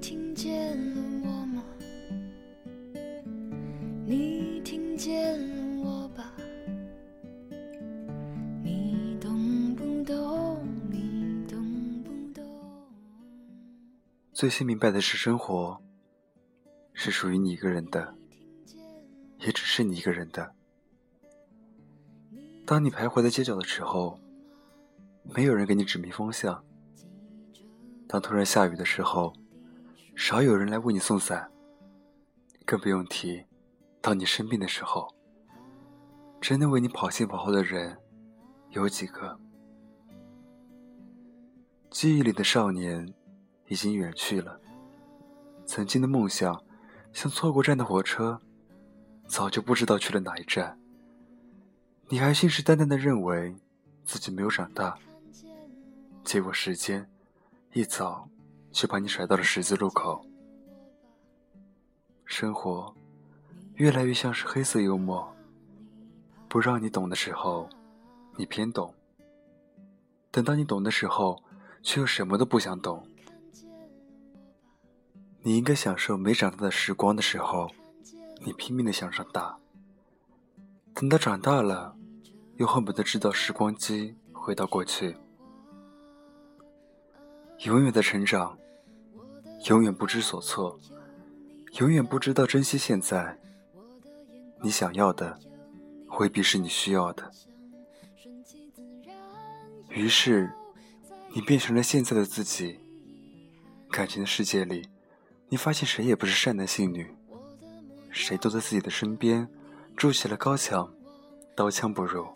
听见了我吗？你听见了我吧？你懂不懂？你懂不懂？最先明白的是，生活是属于你一个人的，也只是你一个人的。当你徘徊在街角的时候，没有人给你指明方向；当突然下雨的时候，少有人来为你送伞。更不用提，当你生病的时候，真的为你跑前跑后的人有几个？记忆里的少年已经远去了，曾经的梦想，像错过站的火车，早就不知道去了哪一站。你还信誓旦旦的认为自己没有长大，结果时间一早却把你甩到了十字路口。生活越来越像是黑色幽默，不让你懂的时候，你偏懂；等到你懂的时候，却又什么都不想懂。你应该享受没长大的时光的时候，你拼命的想长大；等到长大了，又恨不得制造时光机回到过去。永远在成长，永远不知所措。永远不知道珍惜现在。你想要的，未必是你需要的。于是，你变成了现在的自己。感情的世界里，你发现谁也不是善男信女，谁都在自己的身边筑起了高墙，刀枪不入。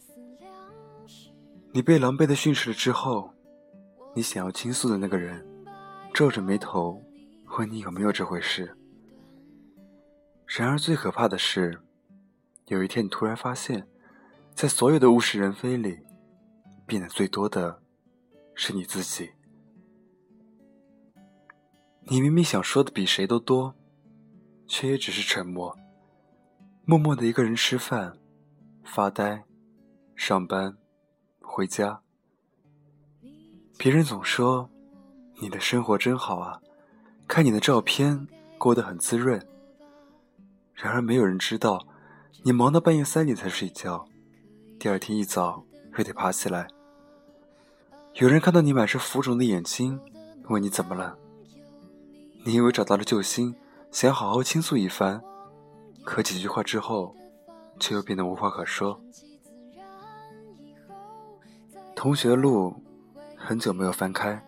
你被狼狈的训斥了之后，你想要倾诉的那个人，皱着眉头问你有没有这回事。然而，最可怕的是，有一天你突然发现，在所有的物是人非里，变得最多的是你自己。你明明想说的比谁都多，却也只是沉默，默默的一个人吃饭、发呆、上班、回家。别人总说你的生活真好啊，看你的照片，过得很滋润。然而，没有人知道，你忙到半夜三点才睡觉，第二天一早又得爬起来。有人看到你满是浮肿的眼睛，问你怎么了。你以为找到了救星，想要好好倾诉一番，可几句话之后，却又变得无话可说。同学录很久没有翻开，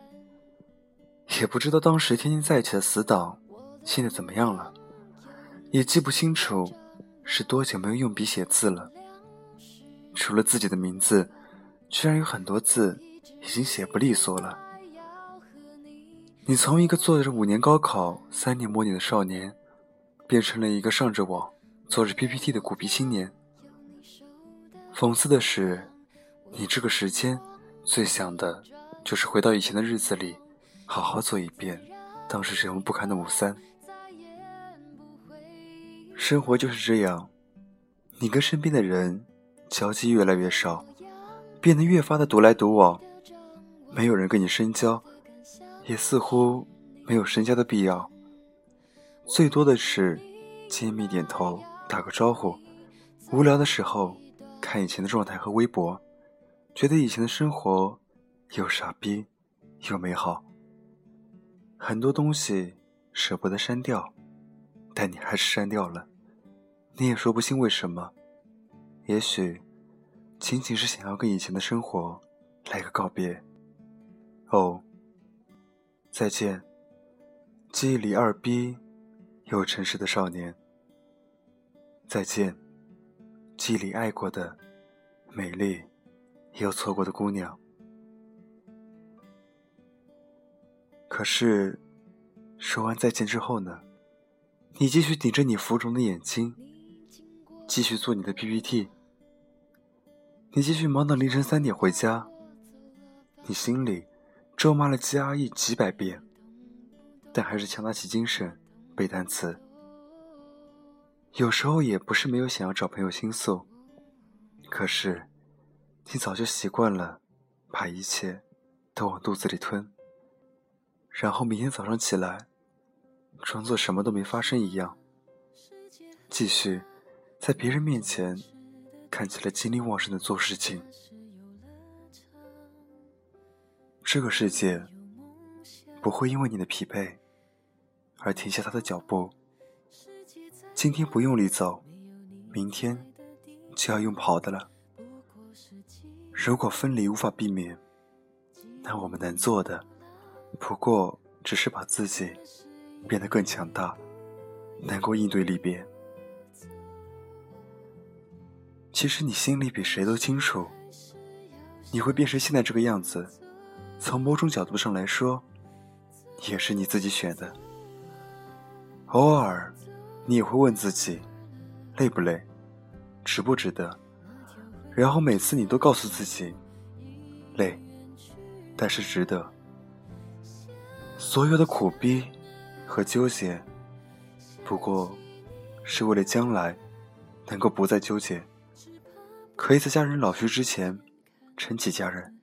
也不知道当时天天在一起的死党，现在怎么样了。也记不清楚是多久没有用笔写字了。除了自己的名字，居然有很多字已经写不利索了。你从一个做着五年高考、三年模拟的少年，变成了一个上着网、做着 PPT 的苦逼青年。讽刺的是，你这个时间最想的，就是回到以前的日子里，好好做一遍当时人物不堪的五三。生活就是这样，你跟身边的人交集越来越少，变得越发的独来独往，没有人跟你深交，也似乎没有深交的必要。最多的是揭秘点头，打个招呼。无聊的时候看以前的状态和微博，觉得以前的生活又傻逼又美好。很多东西舍不得删掉，但你还是删掉了。你也说不清为什么，也许仅仅是想要跟以前的生活来个告别。哦，再见，记忆里二逼又诚实的少年。再见，记忆里爱过的美丽又错过的姑娘。可是，说完再见之后呢？你继续顶着你浮肿的眼睛。继续做你的 PPT，你继续忙到凌晨三点回家，你心里咒骂了 GRE 几百遍，但还是强打起精神背单词。有时候也不是没有想要找朋友倾诉，可是你早就习惯了把一切都往肚子里吞，然后明天早上起来装作什么都没发生一样，继续在别人面前看起来精力旺盛的做事情。这个世界不会因为你的疲惫而停下他的脚步。今天不用力走，明天就要用跑的了。如果分离无法避免，那我们能做的，不过只是把自己变得更强大，能够应对离别。其实你心里比谁都清楚，你会变成现在这个样子，从某种角度上来说，也是你自己选的。偶尔，你也会问自己，累不累，值不值得？然后每次你都告诉自己，累。但是值得。所有的苦逼和纠结，不过是为了将来能够不再纠结，可以在家人老去之前撑起家人，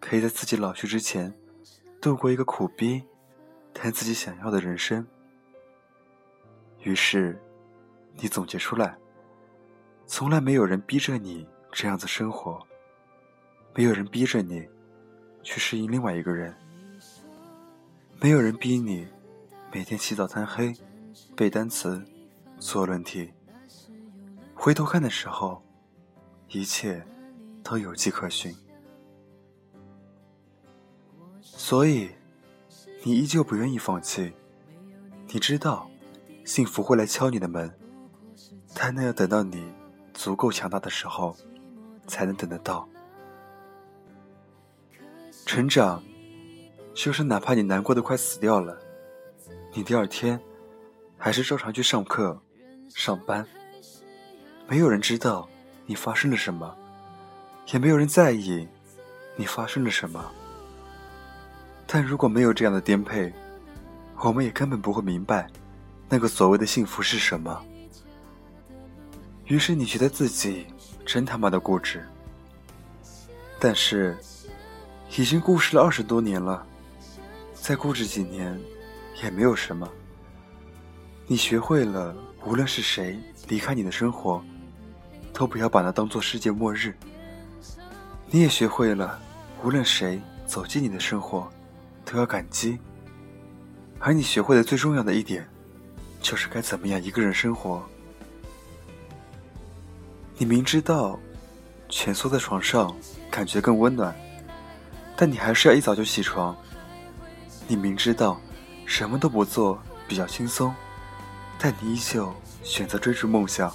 可以在自己老去之前度过一个苦逼但自己想要的人生。于是，你总结出来：从来没有人逼着你这样子生活，没有人逼着你。去适应另外一个人，没有人逼你每天起早贪黑背单词、做论题。回头看的时候，一切都有迹可循。所以，你依旧不愿意放弃。你知道，幸福会来敲你的门，但那要等到你足够强大的时候，才能等得到。成长，就是哪怕你难过的快死掉了，你第二天还是照常去上课、上班。没有人知道你发生了什么，也没有人在意你发生了什么。但如果没有这样的颠沛，我们也根本不会明白那个所谓的幸福是什么。于是你觉得自己真他妈的固执，但是。已经固执了二十多年了，再固执几年，也没有什么。你学会了，无论是谁离开你的生活，都不要把它当做世界末日。你也学会了，无论谁走进你的生活，都要感激。而你学会的最重要的一点，就是该怎么样一个人生活。你明知道，蜷缩在床上感觉更温暖。但你还是要一早就起床。你明知道什么都不做比较轻松，但你依旧选择追逐梦想。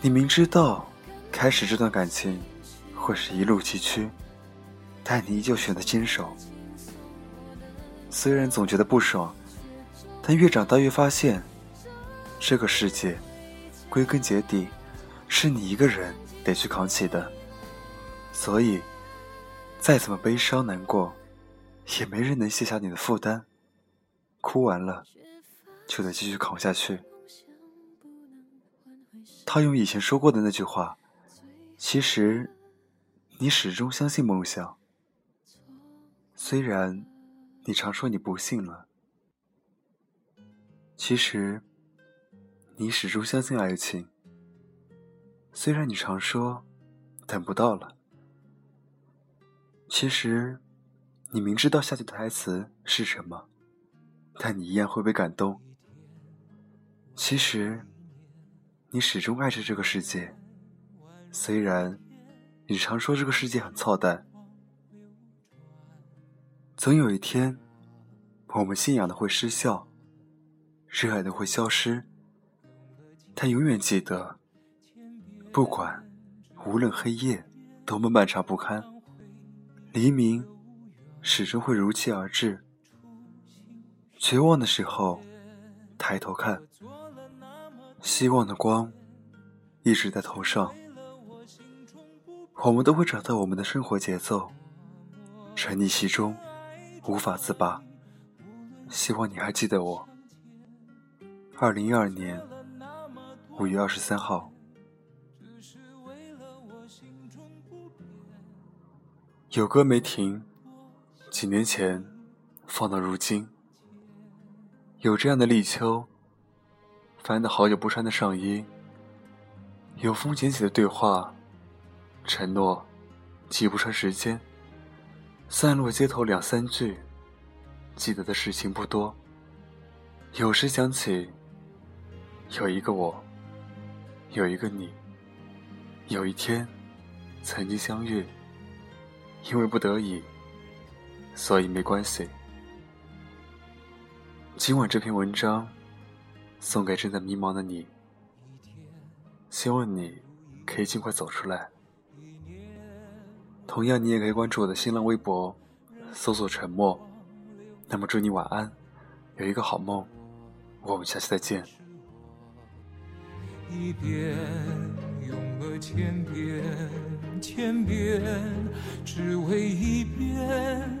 你明知道开始这段感情会是一路崎岖，但你依旧选择坚守。虽然总觉得不爽，但越长大越发现，这个世界归根结底是你一个人得去扛起的，所以。再怎么悲伤难过，也没人能卸下你的负担。哭完了，就得继续扛下去。他用以前说过的那句话，其实你始终相信梦想。虽然你常说你不信了，其实你始终相信爱情。虽然你常说等不到了。其实，你明知道下句台词是什么，但你一样会被感动。其实，你始终爱着这个世界，虽然你常说这个世界很操蛋。总有一天，我们信仰的会失效，热爱的会消失，但永远记得，不管无论黑夜多么漫长不堪。黎明始终会如期而至。绝望的时候，抬头看，希望的光一直在头上。我们都会找到我们的生活节奏，沉溺其中，无法自拔。希望你还记得我。二零一二年五月二十三号。有歌没停，几年前放到如今，有这样的立秋，翻的好久不穿的上衣，有风捡起的对话，承诺记不穿时间，散落街头两三句，记得的事情不多。有时想起，有一个我，有一个你，有一天曾经相遇，因为不得已，所以没关系。今晚这篇文章送给正在迷茫的你，希望你可以尽快走出来。同样，你也可以关注我的新浪微博，搜索“沉默”。那么，祝你晚安，有一个好梦。我们下期再见。一遍用了千遍，千遍只为一遍，